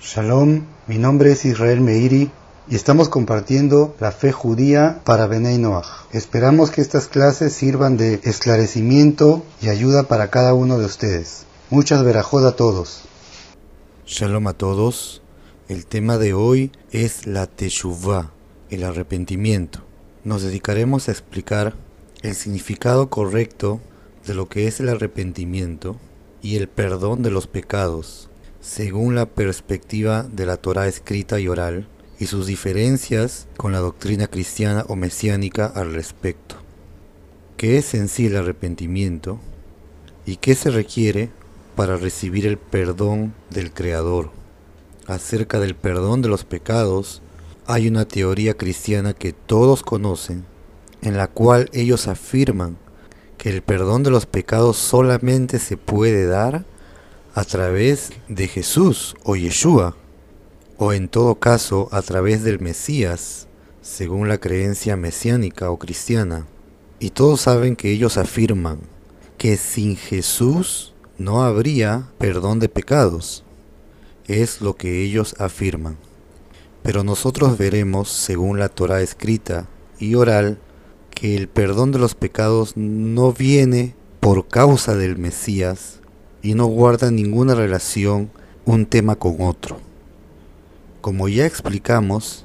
Shalom, mi nombre es Israel Meiri y estamos compartiendo la fe judía para Benei Noach. Esperamos que estas clases sirvan de esclarecimiento y ayuda para cada uno de ustedes. Muchas verajod a todos. Shalom a todos. El tema de hoy es la teshuvah, el arrepentimiento. Nos dedicaremos a explicar el significado correcto de lo que es el arrepentimiento y el perdón de los pecados según la perspectiva de la Torah escrita y oral y sus diferencias con la doctrina cristiana o mesiánica al respecto. ¿Qué es en sí el arrepentimiento y qué se requiere para recibir el perdón del Creador? Acerca del perdón de los pecados, hay una teoría cristiana que todos conocen, en la cual ellos afirman que el perdón de los pecados solamente se puede dar a través de Jesús o Yeshua, o en todo caso a través del Mesías, según la creencia mesiánica o cristiana. Y todos saben que ellos afirman que sin Jesús no habría perdón de pecados. Es lo que ellos afirman. Pero nosotros veremos, según la Torah escrita y oral, que el perdón de los pecados no viene por causa del Mesías, y no guarda ninguna relación un tema con otro. Como ya explicamos,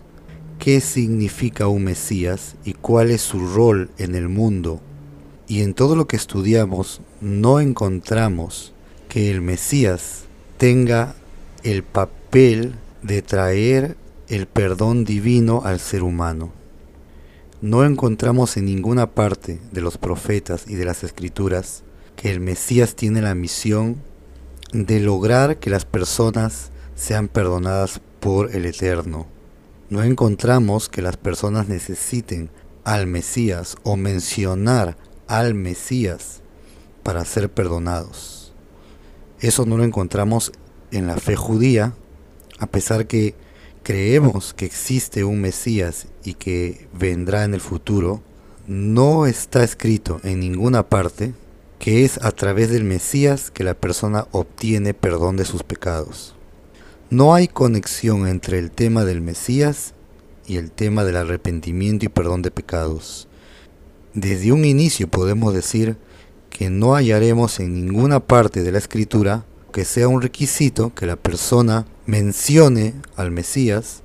qué significa un Mesías y cuál es su rol en el mundo, y en todo lo que estudiamos no encontramos que el Mesías tenga el papel de traer el perdón divino al ser humano. No encontramos en ninguna parte de los profetas y de las escrituras que el Mesías tiene la misión de lograr que las personas sean perdonadas por el Eterno. No encontramos que las personas necesiten al Mesías o mencionar al Mesías para ser perdonados. Eso no lo encontramos en la fe judía, a pesar que creemos que existe un Mesías y que vendrá en el futuro, no está escrito en ninguna parte que es a través del Mesías que la persona obtiene perdón de sus pecados. No hay conexión entre el tema del Mesías y el tema del arrepentimiento y perdón de pecados. Desde un inicio podemos decir que no hallaremos en ninguna parte de la escritura que sea un requisito que la persona mencione al Mesías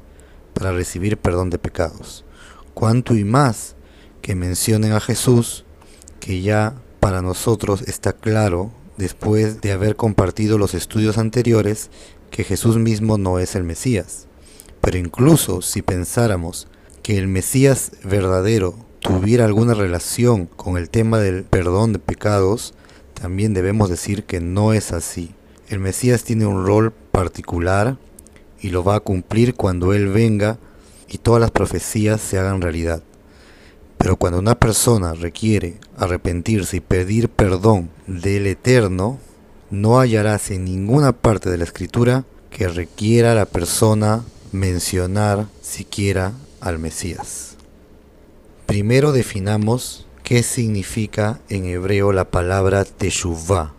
para recibir perdón de pecados. Cuanto y más que mencionen a Jesús, que ya para nosotros está claro, después de haber compartido los estudios anteriores, que Jesús mismo no es el Mesías. Pero incluso si pensáramos que el Mesías verdadero tuviera alguna relación con el tema del perdón de pecados, también debemos decir que no es así. El Mesías tiene un rol particular y lo va a cumplir cuando Él venga y todas las profecías se hagan realidad. Pero cuando una persona requiere arrepentirse y pedir perdón del Eterno, no hallarás en ninguna parte de la escritura que requiera a la persona mencionar siquiera al Mesías. Primero definamos qué significa en hebreo la palabra teshuvah.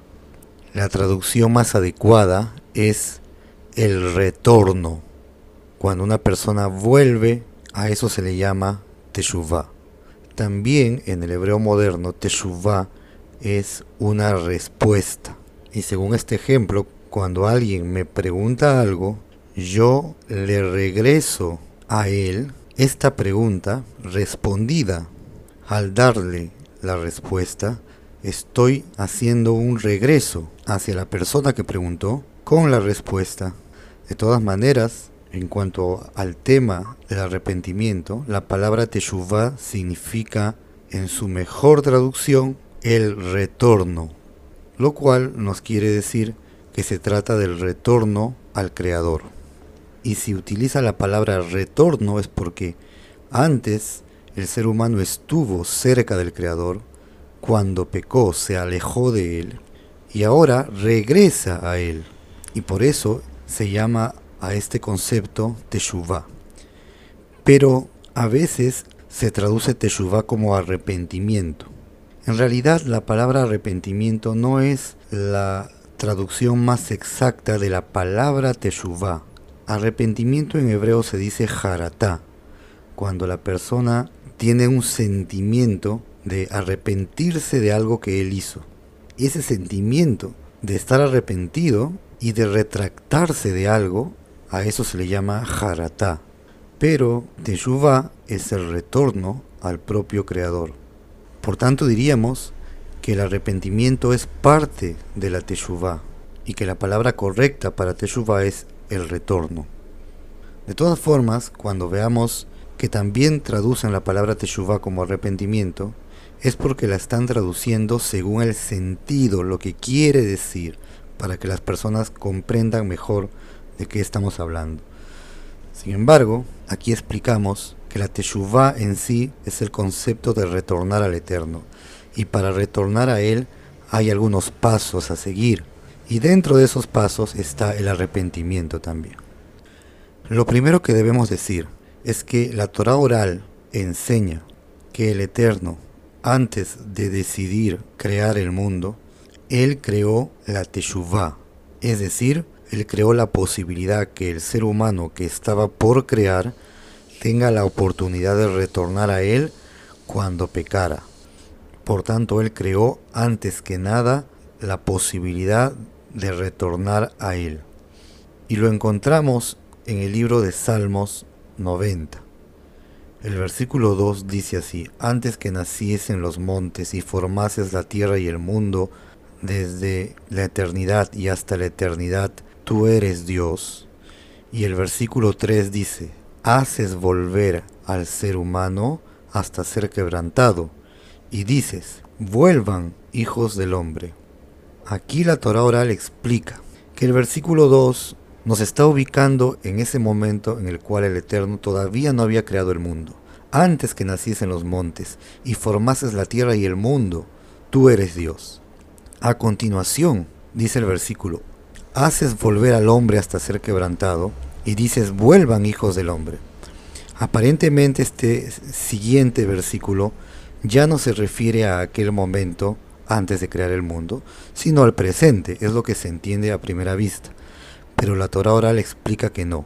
La traducción más adecuada es el retorno. Cuando una persona vuelve, a eso se le llama teshuvah. También en el hebreo moderno, teshuvah es una respuesta. Y según este ejemplo, cuando alguien me pregunta algo, yo le regreso a él esta pregunta respondida. Al darle la respuesta, estoy haciendo un regreso hacia la persona que preguntó con la respuesta. De todas maneras, en cuanto al tema del arrepentimiento, la palabra teshuvah significa en su mejor traducción el retorno, lo cual nos quiere decir que se trata del retorno al Creador. Y si utiliza la palabra retorno es porque antes el ser humano estuvo cerca del Creador, cuando pecó se alejó de él y ahora regresa a él. Y por eso se llama a este concepto teshuvah. Pero a veces se traduce teshuvah como arrepentimiento. En realidad la palabra arrepentimiento no es la traducción más exacta de la palabra teshuvah. Arrepentimiento en hebreo se dice jaratá, cuando la persona tiene un sentimiento de arrepentirse de algo que él hizo. Y ese sentimiento de estar arrepentido y de retractarse de algo, a eso se le llama jaratá. Pero Teshuvah es el retorno al propio Creador. Por tanto diríamos que el arrepentimiento es parte de la Teshuvah y que la palabra correcta para Teshuvah es el retorno. De todas formas, cuando veamos que también traducen la palabra Teshuvah como arrepentimiento, es porque la están traduciendo según el sentido, lo que quiere decir, para que las personas comprendan mejor de qué estamos hablando. Sin embargo, aquí explicamos que la Teshuvah en sí es el concepto de retornar al Eterno, y para retornar a Él hay algunos pasos a seguir, y dentro de esos pasos está el arrepentimiento también. Lo primero que debemos decir es que la Torah oral enseña que el Eterno, antes de decidir crear el mundo, Él creó la Teshuvah, es decir, Él creó la posibilidad que el ser humano que estaba por crear tenga la oportunidad de retornar a Él cuando pecara. Por tanto, Él creó antes que nada la posibilidad de retornar a Él. Y lo encontramos en el libro de Salmos 90. El versículo 2 dice así, antes que naciesen los montes y formases la tierra y el mundo, desde la eternidad y hasta la eternidad, tú eres Dios. Y el versículo 3 dice, haces volver al ser humano hasta ser quebrantado, y dices, vuelvan hijos del hombre. Aquí la Torah oral explica que el versículo 2 nos está ubicando en ese momento en el cual el Eterno todavía no había creado el mundo. Antes que naciesen los montes y formases la tierra y el mundo, tú eres Dios. A continuación, dice el versículo, haces volver al hombre hasta ser quebrantado, y dices, vuelvan hijos del hombre. Aparentemente este siguiente versículo ya no se refiere a aquel momento antes de crear el mundo, sino al presente, es lo que se entiende a primera vista. Pero la Torah oral explica que no,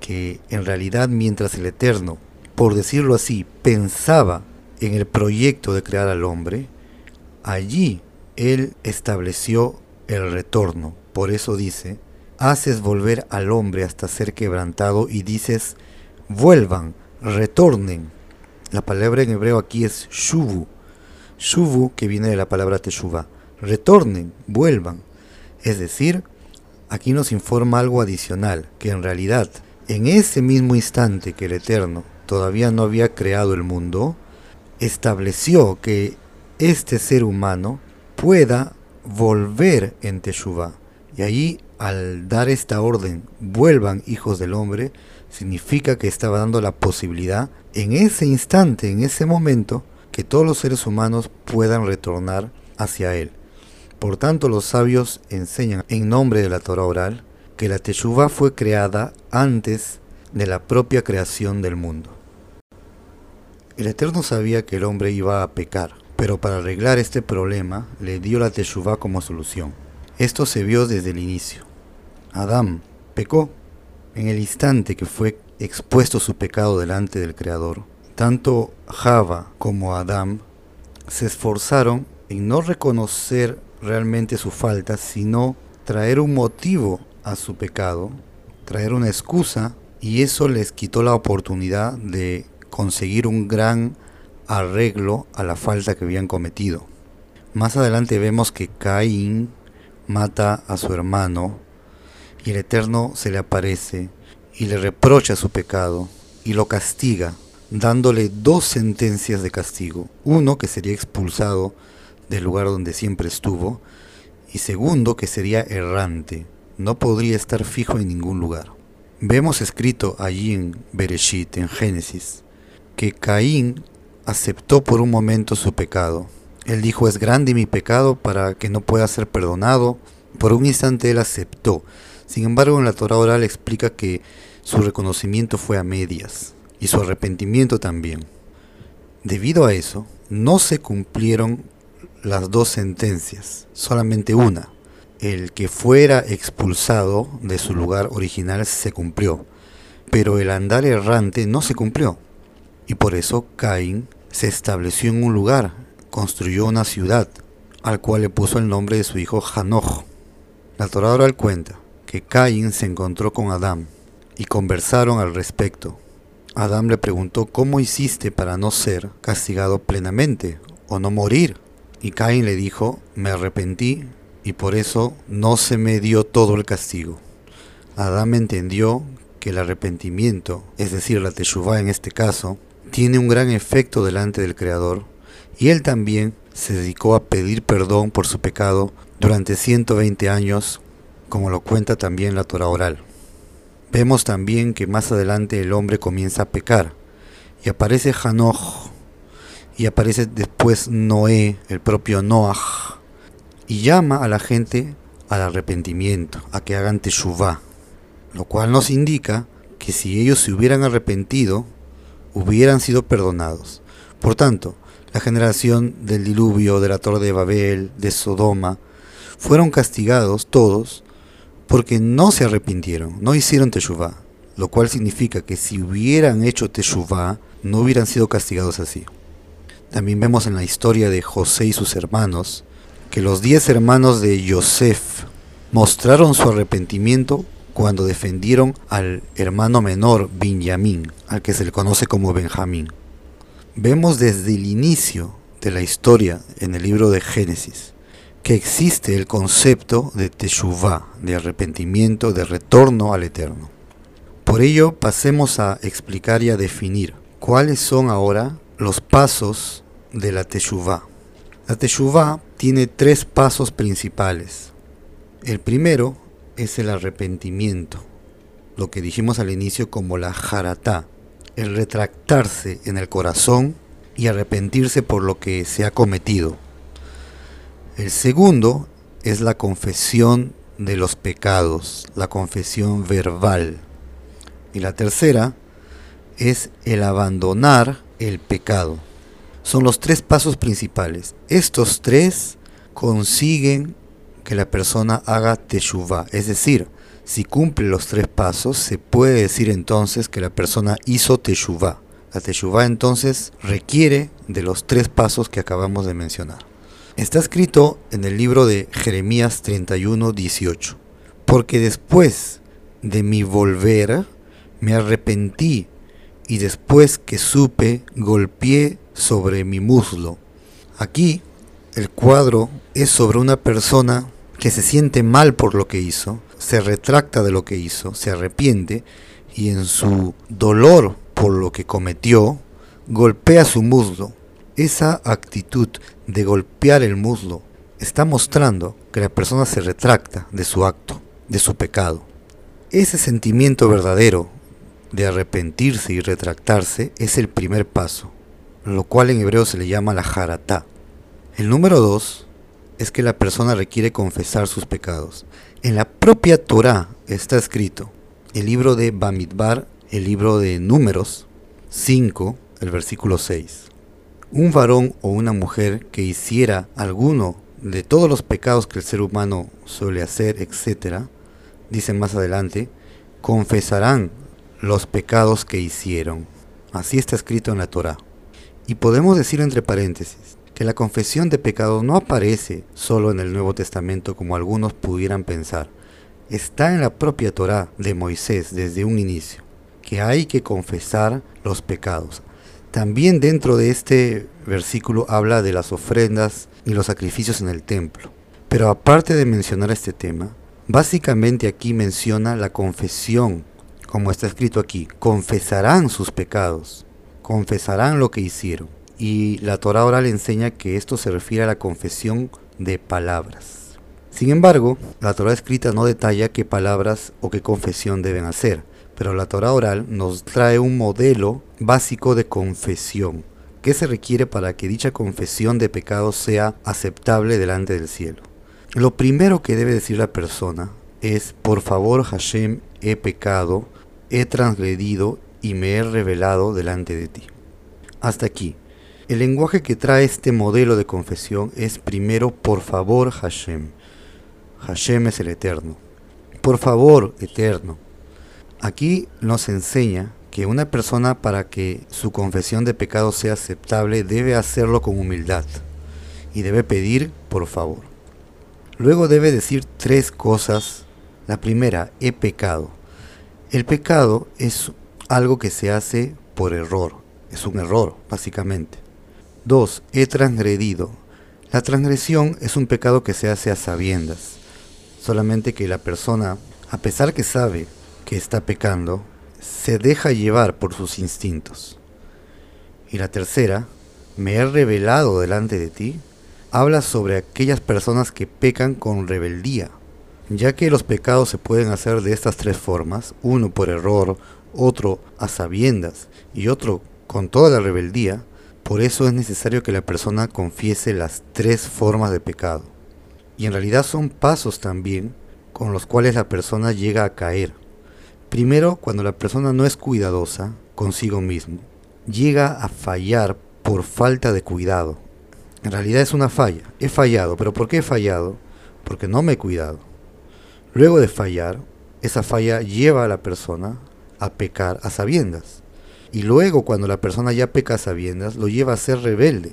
que en realidad mientras el Eterno, por decirlo así, pensaba en el proyecto de crear al hombre, allí Él estableció el retorno. Por eso dice, haces volver al hombre hasta ser quebrantado y dices, vuelvan, retornen. La palabra en hebreo aquí es shuvu, shuvu que viene de la palabra teshuva, retornen, vuelvan. Es decir, aquí nos informa algo adicional, que en realidad, en ese mismo instante que el Eterno todavía no había creado el mundo, estableció que este ser humano pueda volver en Teshuvah. Y ahí al dar esta orden, vuelvan hijos del hombre, significa que estaba dando la posibilidad en ese instante, en ese momento, que todos los seres humanos puedan retornar hacia él. Por tanto, los sabios enseñan en nombre de la Torah oral que la Teshuvah fue creada antes de la propia creación del mundo. El Eterno sabía que el hombre iba a pecar, pero para arreglar este problema le dio la Teshuvah como solución. Esto se vio desde el inicio. Adán pecó en el instante que fue expuesto su pecado delante del Creador. Tanto Java como Adán se esforzaron en no reconocer realmente su falta, sino traer un motivo a su pecado, traer una excusa, y eso les quitó la oportunidad de conseguir un gran arreglo a la falta que habían cometido. Más adelante vemos que Caín mata a su hermano y el Eterno se le aparece y le reprocha su pecado y lo castiga, dándole dos sentencias de castigo. Uno que sería expulsado del lugar donde siempre estuvo y segundo que sería errante, no podría estar fijo en ningún lugar. Vemos escrito allí en Bereshit, en Génesis, que Caín aceptó por un momento su pecado. Él dijo, es grande mi pecado para que no pueda ser perdonado. Por un instante él aceptó, sin embargo, en la Torah oral explica que su reconocimiento fue a medias y su arrepentimiento también. Debido a eso, no se cumplieron las dos sentencias, solamente una. el que fuera expulsado de su lugar original se cumplió, pero el andar errante no se cumplió. Y por eso Caín se estableció en un lugar, construyó una ciudad, al cual le puso el nombre de su hijo Hanoch. La Torah oral cuenta que Caín se encontró con Adán y conversaron al respecto. Adán le preguntó cómo hiciste para no ser castigado plenamente o no morir. Y Caín le dijo, me arrepentí y por eso no se me dio todo el castigo. Adán entendió que el arrepentimiento, es decir, la teshuvah en este caso, tiene un gran efecto delante del Creador, y él también se dedicó a pedir perdón por su pecado durante 120 años, como lo cuenta también la Torah oral. Vemos también que más adelante el hombre comienza a pecar, y aparece Hanoch, y aparece después Noé, el propio Noach, y llama a la gente al arrepentimiento, a que hagan teshuvah, lo cual nos indica que si ellos se hubieran arrepentido, hubieran sido perdonados. Por tanto, la generación del diluvio, de la torre de Babel, de Sodoma, fueron castigados todos porque no se arrepintieron, no hicieron teshuvah, lo cual significa que si hubieran hecho teshuvah, no hubieran sido castigados así. También vemos en la historia de José y sus hermanos que los diez hermanos de Yosef mostraron su arrepentimiento cuando defendieron al hermano menor Benjamín, al que se le conoce como Benjamín. Vemos desde el inicio de la historia en el libro de Génesis que existe el concepto de teshuvah, de arrepentimiento, de retorno al eterno. Por ello, pasemos a explicar y a definir cuáles son ahora los pasos de la teshuvah. La teshuvah tiene tres pasos principales. El primero es el arrepentimiento, lo que dijimos al inicio como la jaratá, el retractarse en el corazón y arrepentirse por lo que se ha cometido. El segundo es la confesión de los pecados, la confesión verbal. Y la tercera es el abandonar el pecado. Son los tres pasos principales. Estos tres consiguen que la persona haga teshuvah, es decir, si cumple los tres pasos, se puede decir entonces que la persona hizo teshuvah. La teshuvah entonces requiere de los tres pasos que acabamos de mencionar. Está escrito en el libro de Jeremías 31, 18. Porque después de mi volver, me arrepentí y después que supe, golpeé sobre mi muslo. Aquí el cuadro es sobre una persona que se siente mal por lo que hizo, se retracta de lo que hizo, se arrepiente y en su dolor por lo que cometió, golpea su muslo. Esa actitud de golpear el muslo está mostrando que la persona se retracta de su acto, de su pecado. Ese sentimiento verdadero de arrepentirse y retractarse es el primer paso, lo cual en hebreo se le llama la jaratá. El número dos es que la persona requiere confesar sus pecados. En la propia Torah está escrito, el libro de Bamidbar, el libro de Números 5, el versículo 6. Un varón o una mujer que hiciera alguno de todos los pecados que el ser humano suele hacer, etc., dice más adelante, confesarán los pecados que hicieron. Así está escrito en la Torah. Y podemos decir entre paréntesis, que la confesión de pecados no aparece solo en el Nuevo Testamento como algunos pudieran pensar. Está en la propia Torá de Moisés desde un inicio, que hay que confesar los pecados. También dentro de este versículo habla de las ofrendas y los sacrificios en el templo. Pero aparte de mencionar este tema, básicamente aquí menciona la confesión, como está escrito aquí, confesarán sus pecados, confesarán lo que hicieron y la Torah oral enseña que esto se refiere a la confesión de palabras. Sin embargo, la Torah escrita no detalla qué palabras o qué confesión deben hacer, pero la Torah oral nos trae un modelo básico de confesión. ¿Qué se requiere para que dicha confesión de pecado sea aceptable delante del cielo? Lo primero que debe decir la persona es, por favor Hashem, he pecado, he transgredido y me he revelado delante de ti. Hasta aquí. El lenguaje que trae este modelo de confesión es primero por favor Hashem. Hashem es el Eterno. Por favor, Eterno. Aquí nos enseña que una persona para que su confesión de pecado sea aceptable debe hacerlo con humildad y debe pedir por favor. Luego debe decir tres cosas. La primera, he pecado. El pecado es algo que se hace por error, es un error, básicamente. Dos, he transgredido. La transgresión es un pecado que se hace a sabiendas, solamente que la persona, a pesar que sabe que está pecando, se deja llevar por sus instintos. Y la tercera, me he revelado delante de ti, habla sobre aquellas personas que pecan con rebeldía, ya que los pecados se pueden hacer de estas tres formas, uno por error, otro a sabiendas y otro con toda la rebeldía, por eso es necesario que la persona confiese las tres formas de pecado. Y en realidad son pasos también con los cuales la persona llega a caer. Primero, cuando la persona no es cuidadosa consigo mismo, llega a fallar por falta de cuidado. En realidad es una falla. He fallado, pero ¿por qué he fallado? Porque no me he cuidado. Luego de fallar, esa falla lleva a la persona a pecar a sabiendas. Y luego cuando la persona ya peca sabiendas, lo lleva a ser rebelde.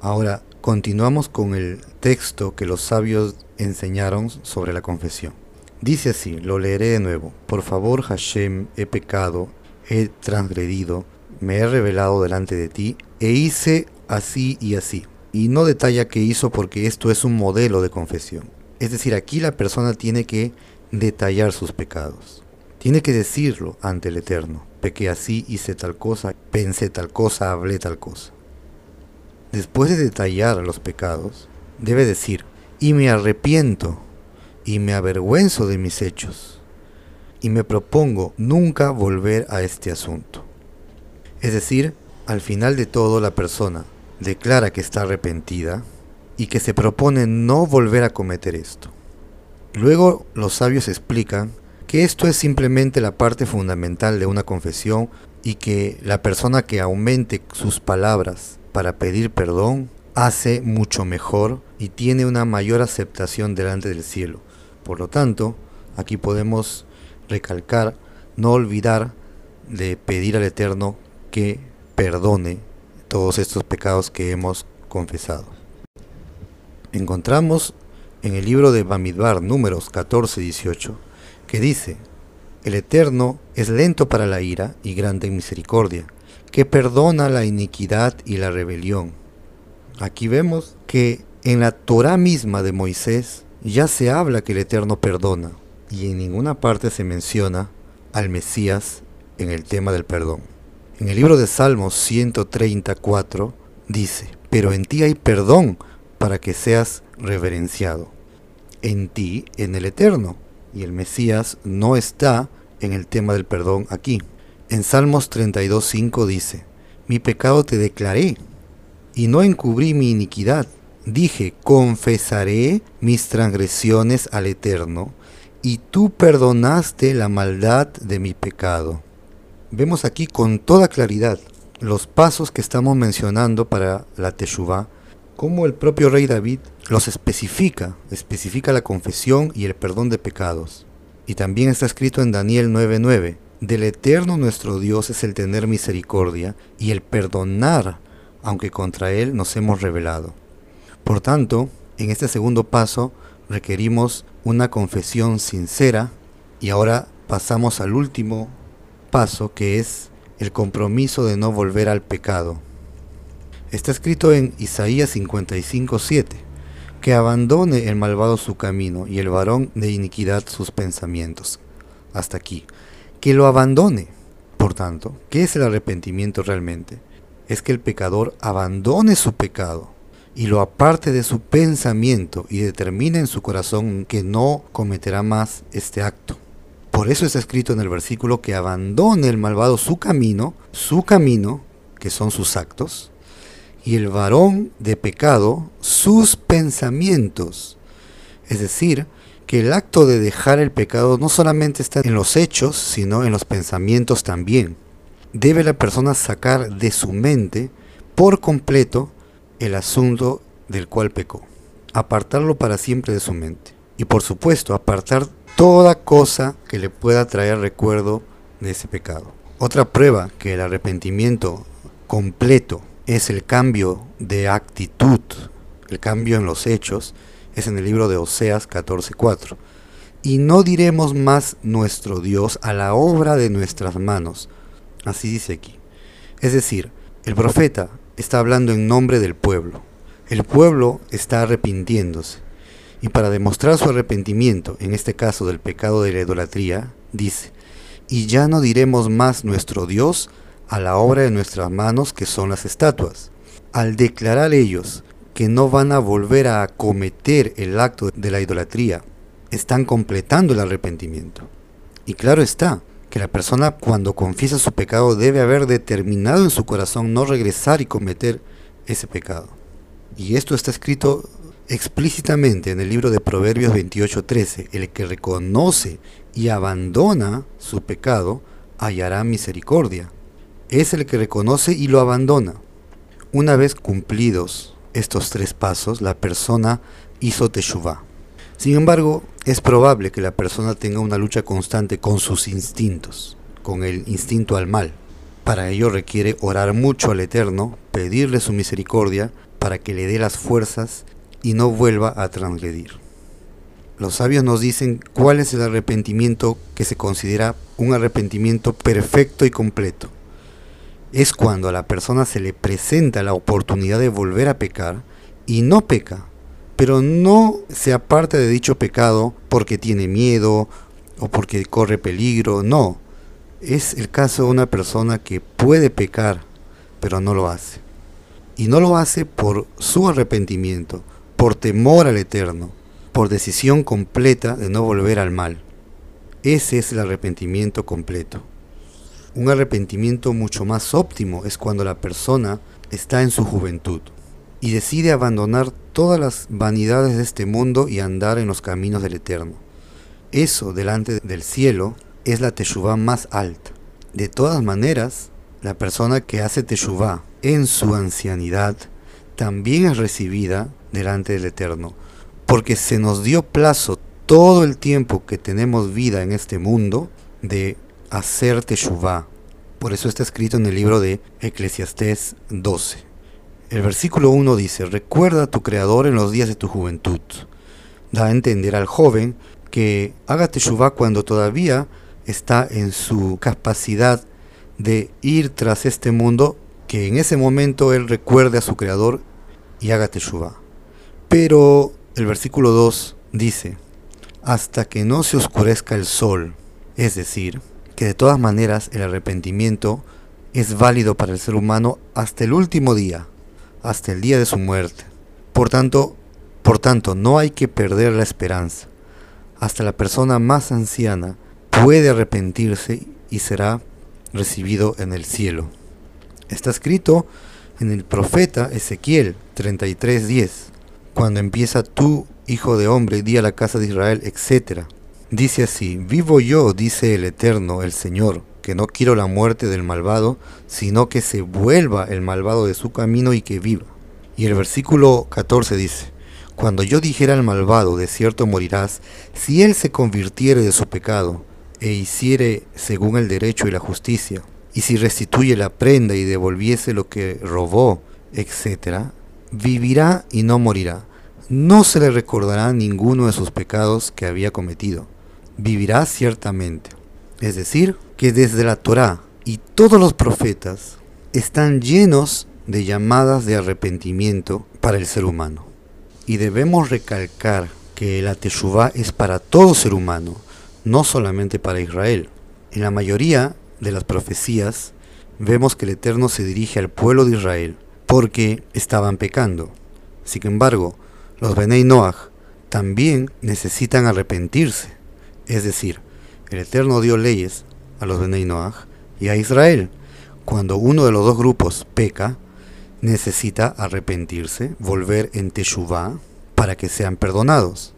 Ahora, continuamos con el texto que los sabios enseñaron sobre la confesión. Dice así, lo leeré de nuevo. Por favor, Hashem, he pecado, he transgredido, me he revelado delante de ti, e hice así y así. Y no detalla qué hizo porque esto es un modelo de confesión. Es decir, aquí la persona tiene que detallar sus pecados. Tiene que decirlo ante el Eterno. Pequé así, hice tal cosa, pensé tal cosa, hablé tal cosa. Después de detallar los pecados, debe decir, y me arrepiento, y me avergüenzo de mis hechos, y me propongo nunca volver a este asunto. Es decir, al final de todo la persona declara que está arrepentida y que se propone no volver a cometer esto. Luego los sabios explican que esto es simplemente la parte fundamental de una confesión y que la persona que aumente sus palabras para pedir perdón hace mucho mejor y tiene una mayor aceptación delante del cielo. Por lo tanto, aquí podemos recalcar, no olvidar de pedir al Eterno que perdone todos estos pecados que hemos confesado. Encontramos en el libro de Bamidbar números 14-18 que dice, el Eterno es lento para la ira y grande en misericordia, que perdona la iniquidad y la rebelión. Aquí vemos que en la Torah misma de Moisés ya se habla que el Eterno perdona, y en ninguna parte se menciona al Mesías en el tema del perdón. En el libro de Salmos 134 dice, pero en ti hay perdón para que seas reverenciado. En ti, en el Eterno, y el Mesías no está en el tema del perdón aquí. En Salmos 32.5 dice, mi pecado te declaré y no encubrí mi iniquidad. Dije, confesaré mis transgresiones al Eterno, y tú perdonaste la maldad de mi pecado. Vemos aquí con toda claridad los pasos que estamos mencionando para la Teshuvah como el propio rey David los especifica, especifica la confesión y el perdón de pecados. Y también está escrito en Daniel 9:9, del eterno nuestro Dios es el tener misericordia y el perdonar, aunque contra él nos hemos rebelado. Por tanto, en este segundo paso requerimos una confesión sincera y ahora pasamos al último paso que es el compromiso de no volver al pecado. Está escrito en Isaías 55:7, que abandone el malvado su camino y el varón de iniquidad sus pensamientos. Hasta aquí. Que lo abandone. Por tanto, ¿qué es el arrepentimiento realmente? Es que el pecador abandone su pecado y lo aparte de su pensamiento y determine en su corazón que no cometerá más este acto. Por eso está escrito en el versículo que abandone el malvado su camino, su camino, que son sus actos, y el varón de pecado sus pensamientos. Es decir, que el acto de dejar el pecado no solamente está en los hechos, sino en los pensamientos también. Debe la persona sacar de su mente por completo el asunto del cual pecó, apartarlo para siempre de su mente. y por supuesto apartar toda cosa que le pueda traer recuerdo de ese pecado. Otra prueba que el arrepentimiento completo es el cambio de actitud, el cambio en los hechos, es en el libro de Oseas 14:4. Y no diremos más nuestro Dios a la obra de nuestras manos. Así dice aquí. Es decir, el profeta está hablando en nombre del pueblo. El pueblo está arrepintiéndose. Y para demostrar su arrepentimiento, en este caso del pecado de la idolatría, dice, y ya no diremos más nuestro Dios a la obra de nuestras manos que son las estatuas. Al declarar ellos que no van a volver a cometer el acto de la idolatría, están completando el arrepentimiento. Y claro está, que la persona cuando confiesa su pecado debe haber determinado en su corazón no regresar y cometer ese pecado. Y esto está escrito explícitamente en el libro de Proverbios 28:13, el que reconoce y abandona su pecado hallará misericordia. Es el que reconoce y lo abandona. Una vez cumplidos estos tres pasos, la persona hizo teshuvah. Sin embargo, es probable que la persona tenga una lucha constante con sus instintos, con el instinto al mal. Para ello requiere orar mucho al Eterno, pedirle su misericordia para que le dé las fuerzas y no vuelva a transgredir. Los sabios nos dicen cuál es el arrepentimiento que se considera un arrepentimiento perfecto y completo. Es cuando a la persona se le presenta la oportunidad de volver a pecar y no peca, pero no se aparta de dicho pecado porque tiene miedo o porque corre peligro, no. Es el caso de una persona que puede pecar, pero no lo hace. Y no lo hace por su arrepentimiento, por temor al Eterno, por decisión completa de no volver al mal. Ese es el arrepentimiento completo. Un arrepentimiento mucho más óptimo es cuando la persona está en su juventud y decide abandonar todas las vanidades de este mundo y andar en los caminos del Eterno. Eso delante del cielo es la teshuvah más alta. De todas maneras, la persona que hace teshuvah en su ancianidad también es recibida delante del Eterno, porque se nos dio plazo todo el tiempo que tenemos vida en este mundo de hacer teshuvah. Por eso está escrito en el libro de Eclesiastés 12. El versículo 1 dice, recuerda a tu Creador en los días de tu juventud. Da a entender al joven que haga teshuvah cuando todavía está en su capacidad de ir tras este mundo, que en ese momento él recuerde a su Creador y haga teshuvah. Pero el versículo 2 dice, hasta que no se oscurezca el sol, es decir, que de todas maneras el arrepentimiento es válido para el ser humano hasta el último día, hasta el día de su muerte. Por tanto, por tanto, no hay que perder la esperanza. Hasta la persona más anciana puede arrepentirse y será recibido en el cielo. Está escrito en el profeta Ezequiel 33:10 cuando empieza tú, hijo de hombre, di a la casa de Israel, etc. Dice así, vivo yo, dice el Eterno, el Señor, que no quiero la muerte del malvado, sino que se vuelva el malvado de su camino y que viva. Y el versículo 14 dice, cuando yo dijera al malvado, de cierto morirás, si él se convirtiere de su pecado, e hiciere según el derecho y la justicia, y si restituye la prenda y devolviese lo que robó, etc., vivirá y no morirá. No se le recordará ninguno de sus pecados que había cometido. Vivirá ciertamente. Es decir, que desde la Torá y todos los profetas están llenos de llamadas de arrepentimiento para el ser humano. Y debemos recalcar que la Teshuvah es para todo ser humano, no solamente para Israel. En la mayoría de las profecías vemos que el Eterno se dirige al pueblo de Israel porque estaban pecando. Sin embargo, los Benei Noach también necesitan arrepentirse. Es decir, el Eterno dio leyes a los Benei Noach y a Israel. Cuando uno de los dos grupos peca, necesita arrepentirse, volver en Teshuvah para que sean perdonados.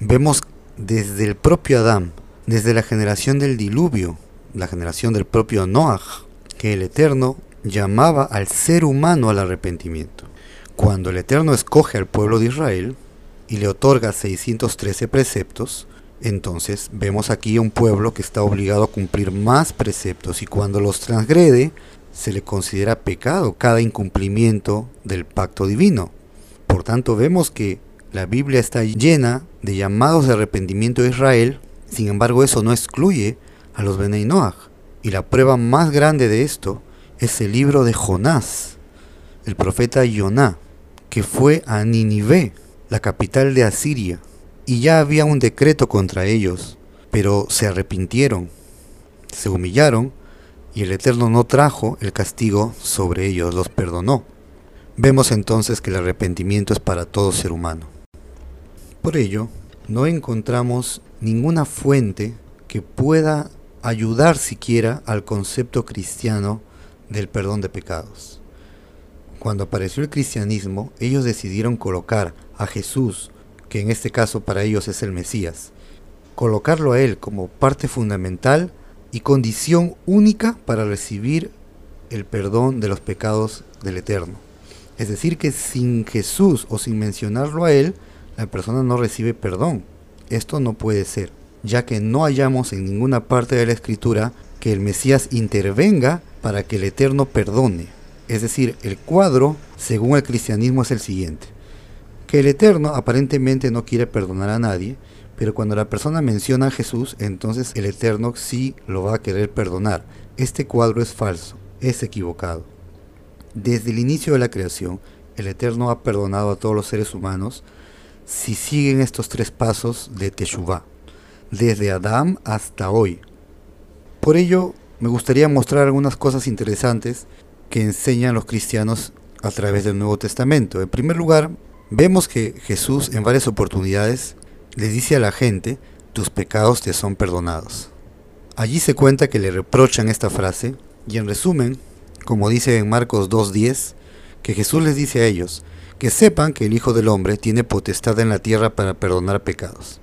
Vemos desde el propio Adán, desde la generación del diluvio, la generación del propio Noach, que el Eterno llamaba al ser humano al arrepentimiento. Cuando el Eterno escoge al pueblo de Israel, y le otorga 613 preceptos, entonces vemos aquí un pueblo que está obligado a cumplir más preceptos y cuando los transgrede se le considera pecado cada incumplimiento del pacto divino. Por tanto vemos que la Biblia está llena de llamados de arrepentimiento de Israel, sin embargo eso no excluye a los Benei Noach. Y la prueba más grande de esto es el libro de Jonás, el profeta Yoná, que fue a Ninive, la capital de Asiria, y ya había un decreto contra ellos, pero se arrepintieron, se humillaron, y el Eterno no trajo el castigo sobre ellos, los perdonó. Vemos entonces que el arrepentimiento es para todo ser humano. Por ello, no encontramos ninguna fuente que pueda ayudar siquiera al concepto cristiano del perdón de pecados. Cuando apareció el cristianismo, ellos decidieron colocar a Jesús que en este caso para ellos es el Mesías. Colocarlo a Él como parte fundamental y condición única para recibir el perdón de los pecados del Eterno. Es decir, que sin Jesús o sin mencionarlo a Él, la persona no recibe perdón. Esto no puede ser, ya que no hallamos en ninguna parte de la Escritura que el Mesías intervenga para que el Eterno perdone. Es decir, el cuadro, según el cristianismo, es el siguiente el Eterno aparentemente no quiere perdonar a nadie, pero cuando la persona menciona a Jesús, entonces el Eterno sí lo va a querer perdonar. Este cuadro es falso, es equivocado. Desde el inicio de la creación, el Eterno ha perdonado a todos los seres humanos si siguen estos tres pasos de Teshuvah, desde Adán hasta hoy. Por ello, me gustaría mostrar algunas cosas interesantes que enseñan los cristianos a través del Nuevo Testamento. En primer lugar, Vemos que Jesús en varias oportunidades le dice a la gente, tus pecados te son perdonados. Allí se cuenta que le reprochan esta frase y en resumen, como dice en Marcos 2.10, que Jesús les dice a ellos, que sepan que el Hijo del Hombre tiene potestad en la tierra para perdonar pecados.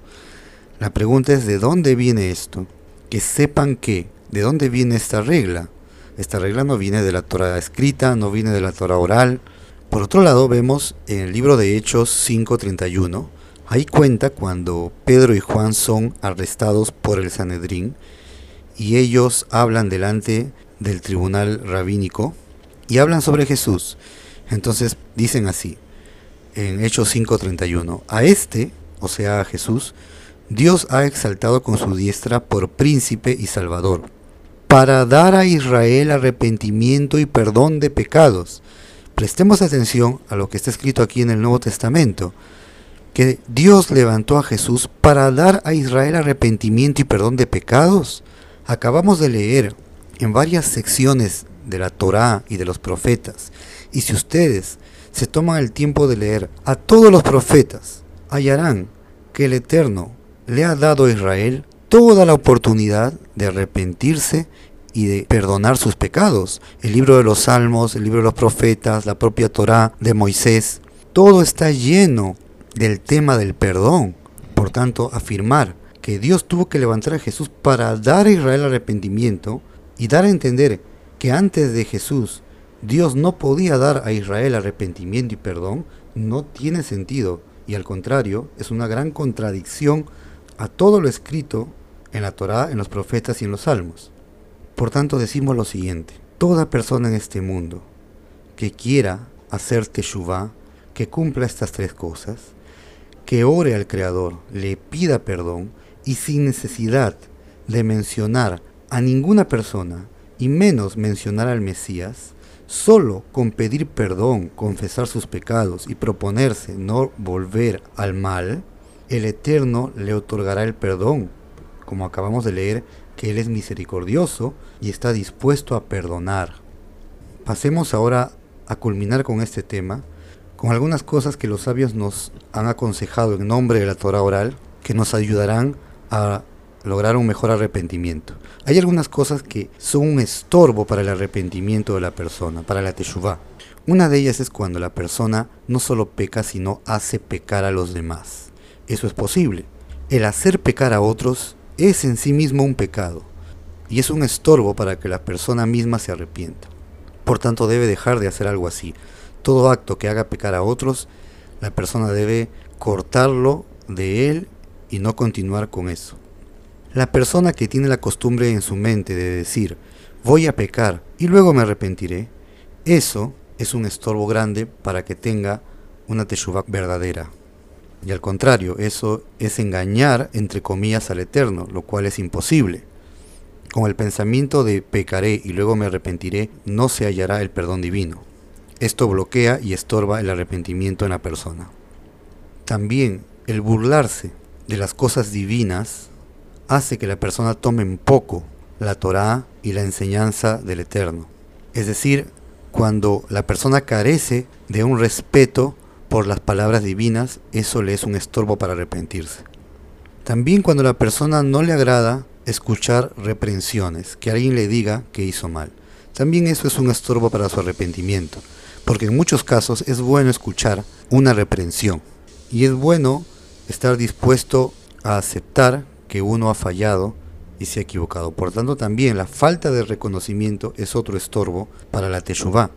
La pregunta es de dónde viene esto, que sepan que, de dónde viene esta regla. Esta regla no viene de la Torah escrita, no viene de la Torah oral, por otro lado, vemos en el libro de Hechos 5:31, ahí cuenta cuando Pedro y Juan son arrestados por el Sanedrín y ellos hablan delante del tribunal rabínico y hablan sobre Jesús. Entonces dicen así, en Hechos 5:31, a este, o sea, a Jesús, Dios ha exaltado con su diestra por príncipe y salvador, para dar a Israel arrepentimiento y perdón de pecados Prestemos atención a lo que está escrito aquí en el Nuevo Testamento, que Dios levantó a Jesús para dar a Israel arrepentimiento y perdón de pecados. Acabamos de leer en varias secciones de la Torá y de los profetas, y si ustedes se toman el tiempo de leer a todos los profetas, hallarán que el Eterno le ha dado a Israel toda la oportunidad de arrepentirse y de perdonar sus pecados. El libro de los Salmos, el libro de los profetas, la propia Torá de Moisés, todo está lleno del tema del perdón. Por tanto, afirmar que Dios tuvo que levantar a Jesús para dar a Israel arrepentimiento y dar a entender que antes de Jesús Dios no podía dar a Israel arrepentimiento y perdón, no tiene sentido y al contrario es una gran contradicción a todo lo escrito en la Torá, en los profetas y en los salmos. Por tanto decimos lo siguiente, toda persona en este mundo que quiera hacer teshuvah, que cumpla estas tres cosas, que ore al Creador, le pida perdón y sin necesidad de mencionar a ninguna persona y menos mencionar al Mesías, solo con pedir perdón, confesar sus pecados y proponerse no volver al mal, el Eterno le otorgará el perdón, como acabamos de leer que Él es misericordioso y está dispuesto a perdonar. Pasemos ahora a culminar con este tema, con algunas cosas que los sabios nos han aconsejado en nombre de la Torah oral, que nos ayudarán a lograr un mejor arrepentimiento. Hay algunas cosas que son un estorbo para el arrepentimiento de la persona, para la teshuvah. Una de ellas es cuando la persona no solo peca, sino hace pecar a los demás. Eso es posible. El hacer pecar a otros es en sí mismo un pecado y es un estorbo para que la persona misma se arrepienta. Por tanto, debe dejar de hacer algo así. Todo acto que haga pecar a otros, la persona debe cortarlo de él y no continuar con eso. La persona que tiene la costumbre en su mente de decir, voy a pecar y luego me arrepentiré, eso es un estorbo grande para que tenga una teshuva verdadera. Y al contrario, eso es engañar, entre comillas, al Eterno, lo cual es imposible. Con el pensamiento de pecaré y luego me arrepentiré, no se hallará el perdón divino. Esto bloquea y estorba el arrepentimiento en la persona. También el burlarse de las cosas divinas hace que la persona tome en poco la Torá y la enseñanza del Eterno. Es decir, cuando la persona carece de un respeto por las palabras divinas, eso le es un estorbo para arrepentirse. También cuando la persona no le agrada escuchar reprensiones, que alguien le diga que hizo mal. También eso es un estorbo para su arrepentimiento, porque en muchos casos es bueno escuchar una reprensión y es bueno estar dispuesto a aceptar que uno ha fallado y se ha equivocado. Por tanto, también la falta de reconocimiento es otro estorbo para la teshuvah.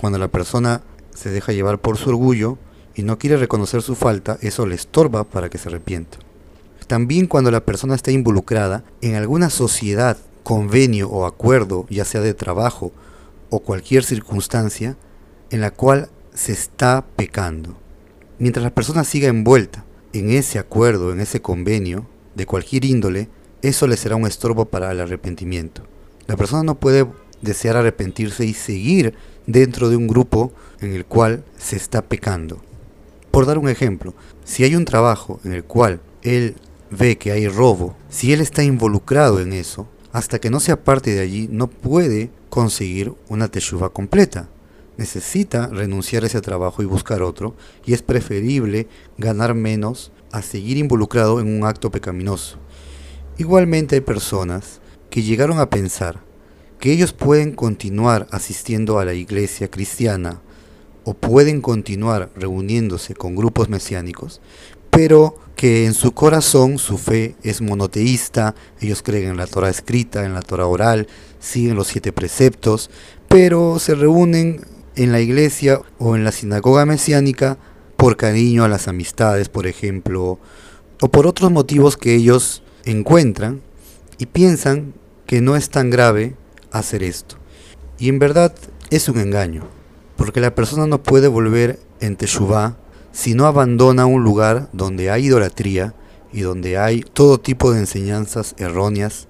Cuando la persona se deja llevar por su orgullo y no quiere reconocer su falta, eso le estorba para que se arrepienta. También cuando la persona está involucrada en alguna sociedad, convenio o acuerdo, ya sea de trabajo o cualquier circunstancia, en la cual se está pecando. Mientras la persona siga envuelta en ese acuerdo, en ese convenio, de cualquier índole, eso le será un estorbo para el arrepentimiento. La persona no puede desear arrepentirse y seguir dentro de un grupo en el cual se está pecando. Por dar un ejemplo, si hay un trabajo en el cual él ve que hay robo, si él está involucrado en eso, hasta que no sea parte de allí, no puede conseguir una teshuva completa. Necesita renunciar a ese trabajo y buscar otro, y es preferible ganar menos a seguir involucrado en un acto pecaminoso. Igualmente hay personas que llegaron a pensar que ellos pueden continuar asistiendo a la iglesia cristiana o pueden continuar reuniéndose con grupos mesiánicos, pero que en su corazón su fe es monoteísta, ellos creen en la Torah escrita, en la Torah oral, siguen los siete preceptos, pero se reúnen en la iglesia o en la sinagoga mesiánica por cariño a las amistades, por ejemplo, o por otros motivos que ellos encuentran y piensan que no es tan grave hacer esto. Y en verdad es un engaño, porque la persona no puede volver en Teshuvah si no abandona un lugar donde hay idolatría y donde hay todo tipo de enseñanzas erróneas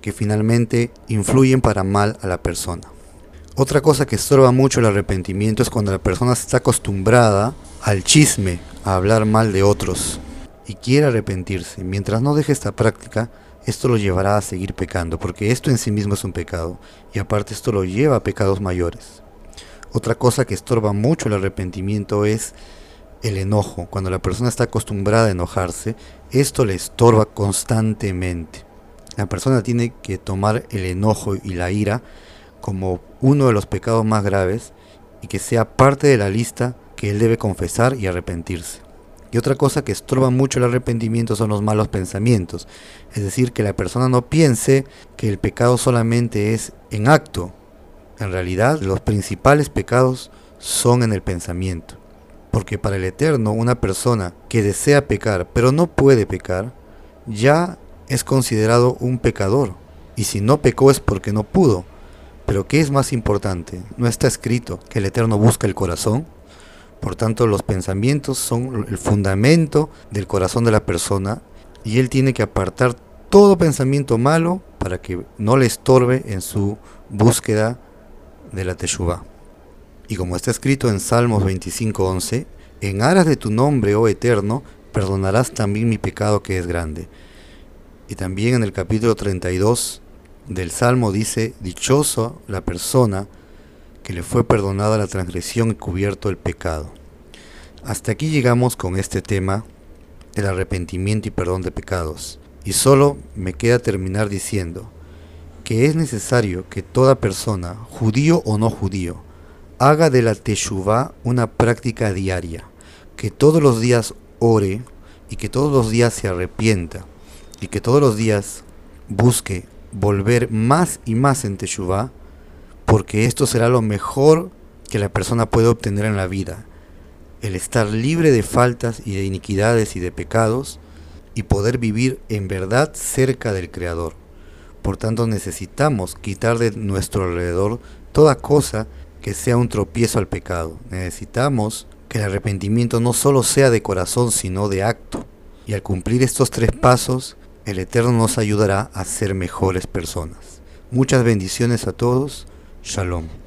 que finalmente influyen para mal a la persona. Otra cosa que estorba mucho el arrepentimiento es cuando la persona está acostumbrada al chisme, a hablar mal de otros, y quiere arrepentirse, mientras no deje esta práctica, esto lo llevará a seguir pecando, porque esto en sí mismo es un pecado, y aparte esto lo lleva a pecados mayores. Otra cosa que estorba mucho el arrepentimiento es el enojo. Cuando la persona está acostumbrada a enojarse, esto le estorba constantemente. La persona tiene que tomar el enojo y la ira como uno de los pecados más graves y que sea parte de la lista que él debe confesar y arrepentirse. Y otra cosa que estorba mucho el arrepentimiento son los malos pensamientos. Es decir, que la persona no piense que el pecado solamente es en acto. En realidad, los principales pecados son en el pensamiento. Porque para el Eterno, una persona que desea pecar, pero no puede pecar, ya es considerado un pecador. Y si no pecó es porque no pudo. Pero ¿qué es más importante? ¿No está escrito que el Eterno busca el corazón? Por tanto, los pensamientos son el fundamento del corazón de la persona y él tiene que apartar todo pensamiento malo para que no le estorbe en su búsqueda de la Teshuvah. Y como está escrito en Salmos 25:11, en aras de tu nombre, oh Eterno, perdonarás también mi pecado que es grande. Y también en el capítulo 32 del Salmo dice, dichoso la persona que le fue perdonada la transgresión y cubierto el pecado. Hasta aquí llegamos con este tema del arrepentimiento y perdón de pecados. Y solo me queda terminar diciendo que es necesario que toda persona, judío o no judío, haga de la teshuvah una práctica diaria, que todos los días ore y que todos los días se arrepienta y que todos los días busque volver más y más en teshuvah porque esto será lo mejor que la persona puede obtener en la vida. el estar libre de faltas y de iniquidades y de pecados y poder vivir en verdad cerca del Creador. Por tanto necesitamos quitar de nuestro alrededor toda cosa que sea un tropiezo al pecado. Necesitamos que el arrepentimiento no solo sea de corazón, sino de acto. Y al cumplir estos tres pasos, el Eterno nos ayudará a ser mejores personas. Muchas bendiciones a todos. Shalom.